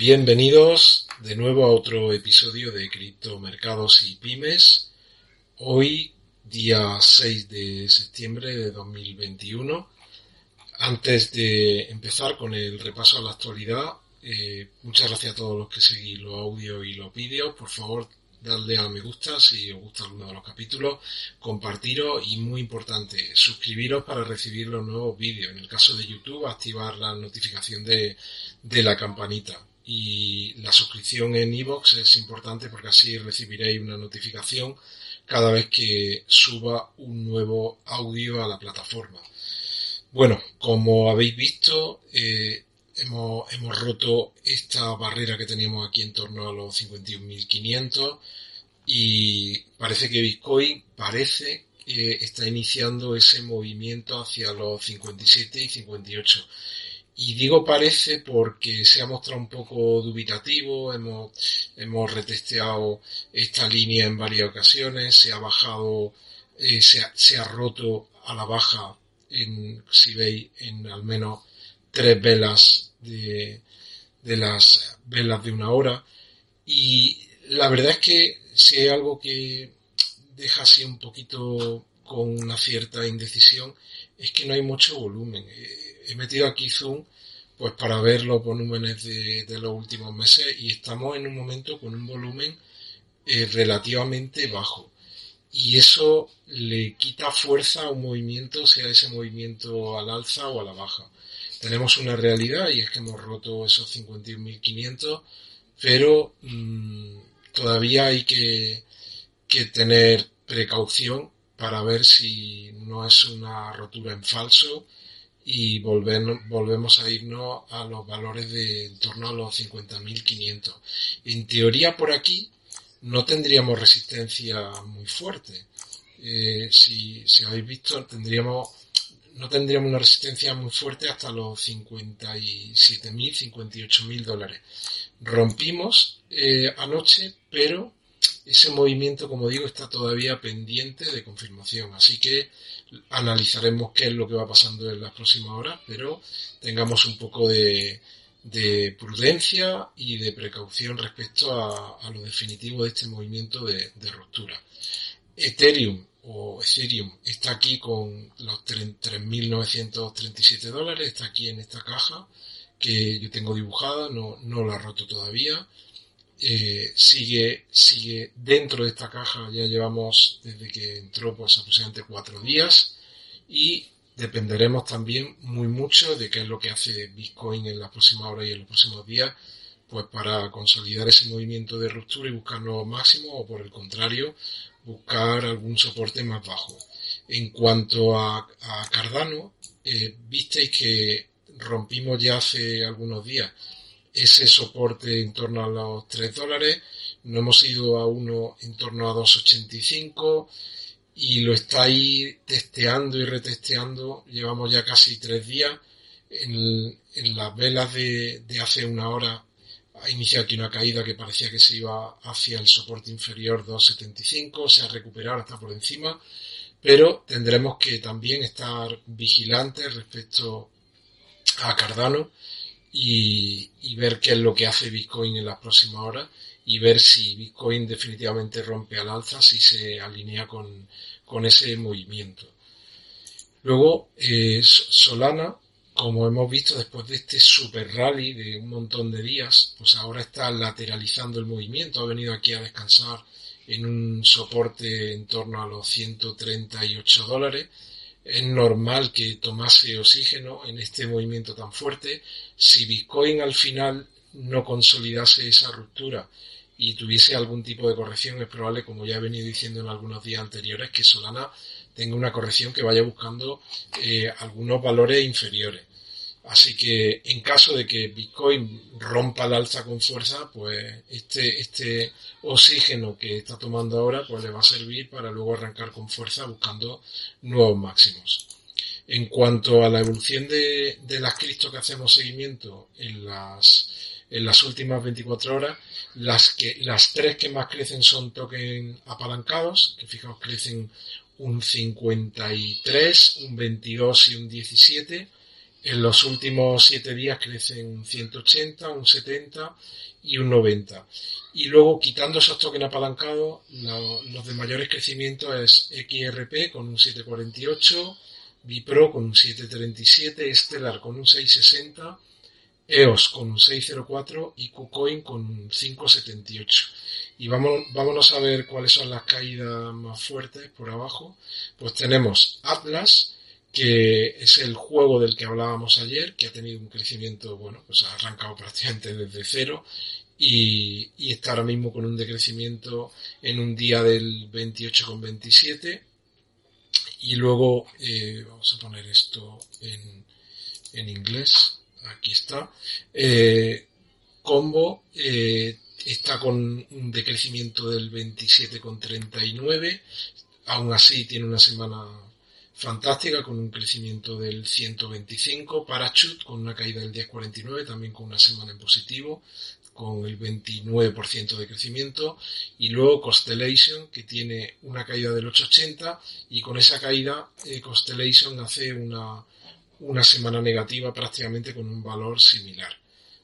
Bienvenidos de nuevo a otro episodio de Criptomercados y Pymes. Hoy, día 6 de septiembre de 2021. Antes de empezar con el repaso a la actualidad, eh, muchas gracias a todos los que seguís los audios y los vídeos. Por favor, darle a me gusta si os gusta alguno de los capítulos, compartiros y muy importante, suscribiros para recibir los nuevos vídeos. En el caso de YouTube, activar la notificación de la campanita y la suscripción en iVoox es importante porque así recibiréis una notificación cada vez que suba un nuevo audio a la plataforma. Bueno, como habéis visto, eh, hemos, hemos roto esta barrera que teníamos aquí en torno a los 51.500 y parece que Bitcoin parece que está iniciando ese movimiento hacia los 57 y 58. Y digo parece porque se ha mostrado un poco dubitativo, hemos, hemos retesteado esta línea en varias ocasiones, se ha bajado, eh, se, ha, se, ha, roto a la baja, en, si veis, en al menos tres velas de, de las velas de una hora. Y la verdad es que si hay algo que deja así un poquito con una cierta indecisión, es que no hay mucho volumen. He metido aquí zoom pues para ver los volúmenes de, los últimos meses y estamos en un momento con un volumen eh, relativamente bajo y eso le quita fuerza a un movimiento sea ese movimiento al alza o a la baja tenemos una realidad y es que hemos roto esos 51.500 pero mmm, todavía hay que tener precaución para ver si no es una rotura en falso y volvemos a irnos a los valores de en torno a los 50.500. En teoría por aquí no tendríamos resistencia muy fuerte. Eh, si, si habéis visto, tendríamos no tendríamos una resistencia muy fuerte hasta los 57.000, 58.000 dólares. Rompimos eh, anoche, pero ese movimiento, como digo, está todavía pendiente de confirmación. Así que analizaremos qué es lo que va pasando en las próximas horas, pero tengamos un poco de, de prudencia y de precaución respecto a, lo definitivo de este movimiento de, de ruptura. Ethereum o Ethereum está aquí con los 3.937 dólares, está aquí en esta caja que yo tengo dibujada, no, no la roto todavía. Eh, sigue, sigue dentro de esta caja, ya llevamos desde que entró pues aproximadamente cuatro días y dependeremos también muy mucho de qué es lo que hace Bitcoin en las próximas horas y en los próximos días pues para consolidar ese movimiento de ruptura y buscar nuevos máximos o por el contrario buscar algún soporte más bajo. En cuanto a, Cardano, eh, visteis que rompimos ya hace algunos días ese soporte en torno a los 3 dólares, no hemos ido a uno en torno a 2,85 y lo estáis testeando y retesteando, llevamos ya casi 3 días, en, en las velas de, de, hace una hora. Ha iniciado aquí una caída que parecía que se iba hacia el soporte inferior 2,75, se ha recuperado hasta por encima, pero tendremos que también estar vigilantes respecto a Cardano y, ver qué es lo que hace Bitcoin en las próximas horas y ver si Bitcoin definitivamente rompe al alza, si se alinea con, con ese movimiento. Luego, eh, Solana, como hemos visto después de este super rally de un montón de días, pues ahora está lateralizando el movimiento, ha venido aquí a descansar en un soporte en torno a los 138 dólares. Es normal que tomase oxígeno en este movimiento tan fuerte. Si Bitcoin al final no consolidase esa ruptura y tuviese algún tipo de corrección, es probable, como ya he venido diciendo en algunos días anteriores, que Solana tenga una corrección que vaya buscando eh, algunos valores inferiores. Así que en caso de que Bitcoin rompa el alza con fuerza, pues este, este oxígeno que está tomando ahora, pues le va a servir para luego arrancar con fuerza buscando nuevos máximos. En cuanto a la evolución de, de las cripto que hacemos seguimiento en las, en las últimas 24 horas, las, que, las tres que más crecen son tokens apalancados, que fijaos crecen un 53, un 22 y un 17 en los últimos siete días crecen un 180, un 70 y un 90. Y luego, quitando esos tokens apalancados, los de mayores crecimientos es XRP con un 748, Bipro con un 737, Stellar con un 660, EOS con un 604 y KuCoin con un 578. Y vamos, vámonos a ver cuáles son las caídas más fuertes por abajo. Pues tenemos Atlas, que es el juego del que hablábamos ayer, que ha tenido un crecimiento, bueno, pues ha arrancado prácticamente desde cero y, está ahora mismo con un decrecimiento en un día del 28,27 y luego eh, vamos a poner esto en, en inglés, aquí está, eh, Combo eh, está con un decrecimiento del 27,39, aún así tiene una semana fantástica con un crecimiento del 125, Parachute con una caída del 10,49, también con una semana en positivo, con el 29% de crecimiento, y luego Constellation que tiene una caída del 8,80 y con esa caída eh, Constellation hace una, una semana negativa prácticamente con un valor similar.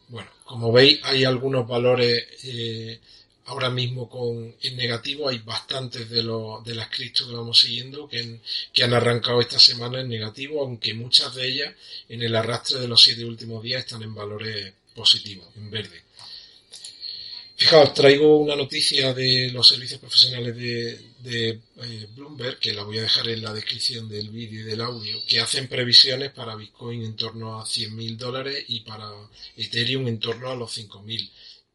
Bueno, como veis hay algunos valores eh, ahora mismo con en negativo hay bastantes de, los de las criptos que vamos siguiendo que, que, han arrancado esta semana en negativo, aunque muchas de ellas en el arrastre de los siete últimos días están en valores positivos, en verde. Fijaos, traigo una noticia de los servicios profesionales de, de eh, Bloomberg, que la voy a dejar en la descripción del vídeo y del audio, que hacen previsiones para Bitcoin en torno a 100.000 dólares y para Ethereum en torno a los 5.000